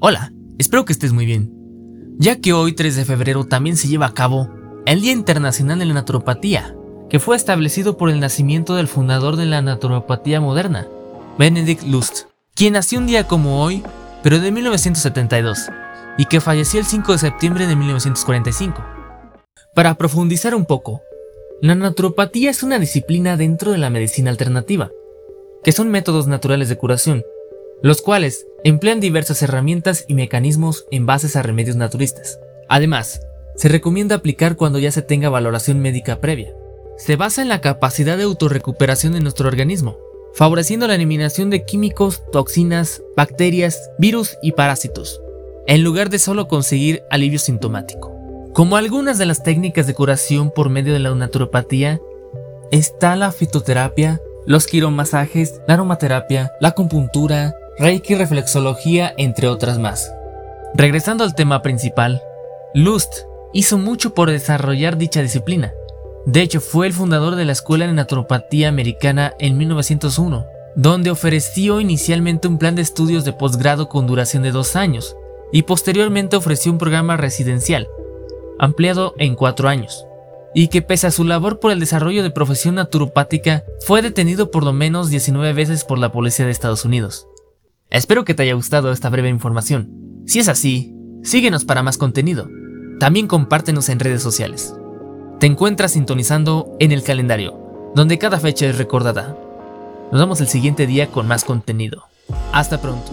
Hola, espero que estés muy bien. Ya que hoy 3 de febrero también se lleva a cabo el Día Internacional de la Naturopatía, que fue establecido por el nacimiento del fundador de la naturopatía moderna, Benedict Lust, quien nació un día como hoy, pero de 1972, y que falleció el 5 de septiembre de 1945. Para profundizar un poco, la naturopatía es una disciplina dentro de la medicina alternativa, que son métodos naturales de curación, los cuales emplean diversas herramientas y mecanismos en bases a remedios naturistas. Además, se recomienda aplicar cuando ya se tenga valoración médica previa. Se basa en la capacidad de autorrecuperación de nuestro organismo, favoreciendo la eliminación de químicos, toxinas, bacterias, virus y parásitos, en lugar de solo conseguir alivio sintomático. Como algunas de las técnicas de curación por medio de la naturopatía, está la fitoterapia, los quiromasajes, la aromaterapia, la acupuntura, Reiki reflexología, entre otras más. Regresando al tema principal, Lust hizo mucho por desarrollar dicha disciplina. De hecho, fue el fundador de la Escuela de Naturopatía Americana en 1901, donde ofreció inicialmente un plan de estudios de posgrado con duración de dos años, y posteriormente ofreció un programa residencial, ampliado en cuatro años, y que pese a su labor por el desarrollo de profesión naturopática, fue detenido por lo menos 19 veces por la policía de Estados Unidos. Espero que te haya gustado esta breve información. Si es así, síguenos para más contenido. También compártenos en redes sociales. Te encuentras sintonizando en el calendario, donde cada fecha es recordada. Nos vemos el siguiente día con más contenido. Hasta pronto.